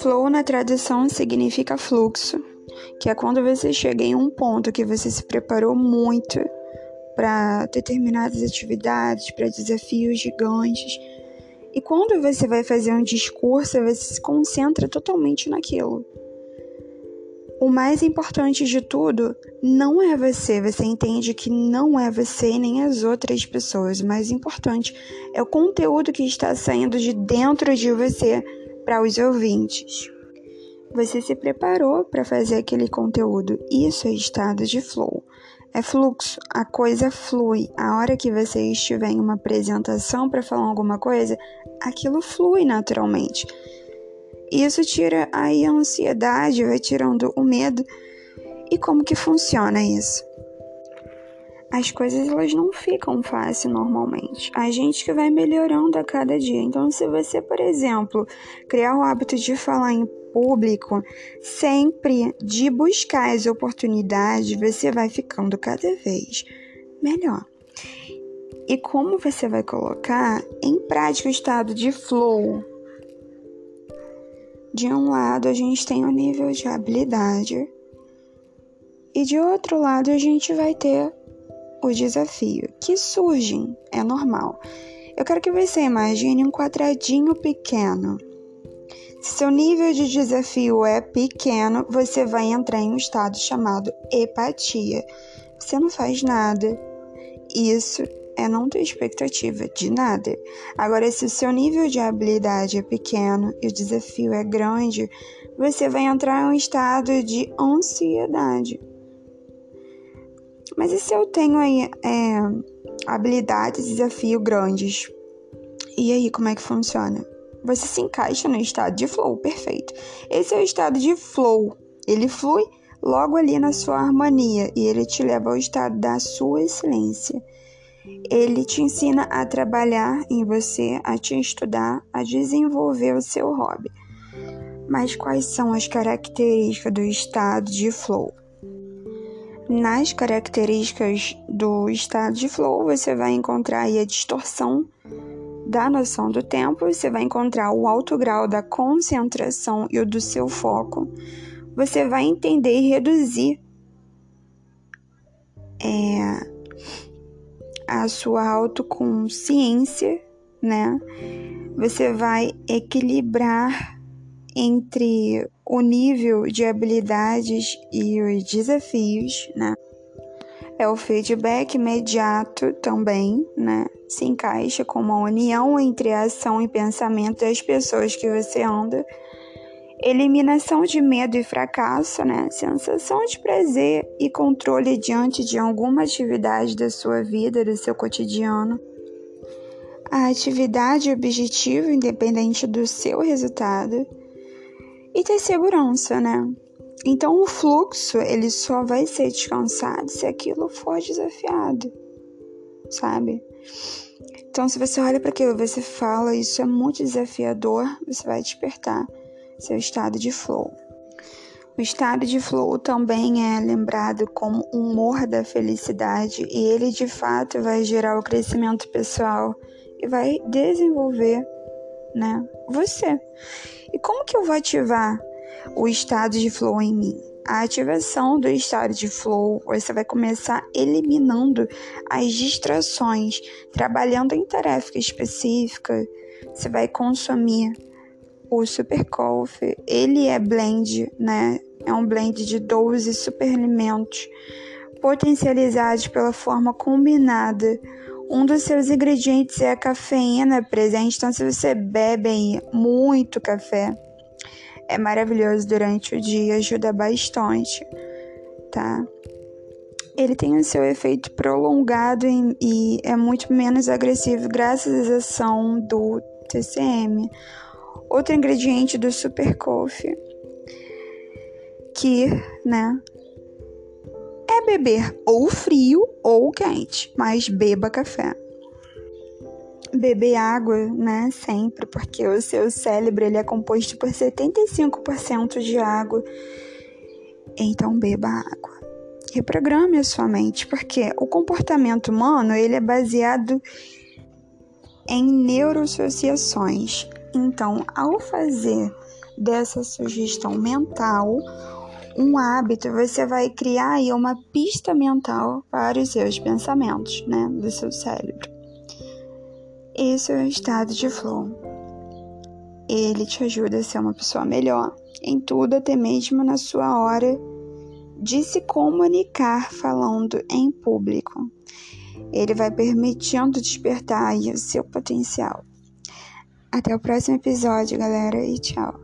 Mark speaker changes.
Speaker 1: Flow na tradução significa fluxo, que é quando você chega em um ponto que você se preparou muito para determinadas atividades, para desafios gigantes. E quando você vai fazer um discurso, você se concentra totalmente naquilo. O mais importante de tudo não é você, você entende que não é você nem as outras pessoas. O mais importante é o conteúdo que está saindo de dentro de você para os ouvintes. Você se preparou para fazer aquele conteúdo. Isso é estado de flow. É fluxo, a coisa flui. A hora que você estiver em uma apresentação para falar alguma coisa, aquilo flui naturalmente. Isso tira aí a ansiedade, vai tirando o medo. E como que funciona isso? As coisas elas não ficam fáceis normalmente. A gente que vai melhorando a cada dia. Então, se você, por exemplo, criar o hábito de falar em público, sempre de buscar as oportunidades, você vai ficando cada vez melhor. E como você vai colocar em prática o estado de flow? De um lado, a gente tem o nível de habilidade, e de outro lado, a gente vai ter o desafio, que surgem, é normal. Eu quero que você imagine um quadradinho pequeno se seu nível de desafio é pequeno, você vai entrar em um estado chamado empatia. Você não faz nada. Isso é não ter expectativa de nada. Agora, se o seu nível de habilidade é pequeno e o desafio é grande, você vai entrar em um estado de ansiedade. Mas e se eu tenho aí é, habilidades e desafio grandes? E aí, como é que funciona? você se encaixa no estado de flow, perfeito. Esse é o estado de flow. Ele flui logo ali na sua harmonia e ele te leva ao estado da sua excelência. Ele te ensina a trabalhar em você, a te estudar, a desenvolver o seu hobby. Mas quais são as características do estado de flow? Nas características do estado de flow, você vai encontrar a distorção da noção do tempo, você vai encontrar o alto grau da concentração e o do seu foco. Você vai entender e reduzir é, a sua autoconsciência, né? Você vai equilibrar entre o nível de habilidades e os desafios, né? É o feedback imediato também, né? Se encaixa como uma união entre a ação e pensamento das pessoas que você anda. Eliminação de medo e fracasso, né? Sensação de prazer e controle diante de alguma atividade da sua vida, do seu cotidiano. A atividade objetivo independente do seu resultado. E ter segurança, né? Então o fluxo ele só vai ser descansado se aquilo for desafiado, sabe? Então se você olha para aquilo, você fala, isso é muito desafiador, você vai despertar seu estado de flow. O estado de flow também é lembrado como humor da felicidade e ele de fato vai gerar o crescimento pessoal e vai desenvolver, né, você. E como que eu vou ativar o estado de flow em mim. A ativação do estado de flow, você vai começar eliminando as distrações, trabalhando em tarefa específica. Você vai consumir o Super Coffee. Ele é blend, né? É um blend de 12 superalimentos potencializados pela forma combinada. Um dos seus ingredientes é a cafeína presente, então se você bebe muito café, é maravilhoso durante o dia, ajuda bastante, tá? Ele tem o seu efeito prolongado e, e é muito menos agressivo graças à ação do TCM. Outro ingrediente do Super Coffee, que, né, é beber ou frio ou quente, mas beba café beber água, né, sempre, porque o seu cérebro ele é composto por 75% de água. Então beba água. Reprograme a sua mente, porque o comportamento humano ele é baseado em neuroassociações. Então, ao fazer dessa sugestão mental um hábito, você vai criar aí uma pista mental para os seus pensamentos, né, do seu cérebro. Esse é o estado de flow. Ele te ajuda a ser uma pessoa melhor em tudo, até mesmo na sua hora de se comunicar falando em público. Ele vai permitindo despertar o seu potencial. Até o próximo episódio, galera, e tchau.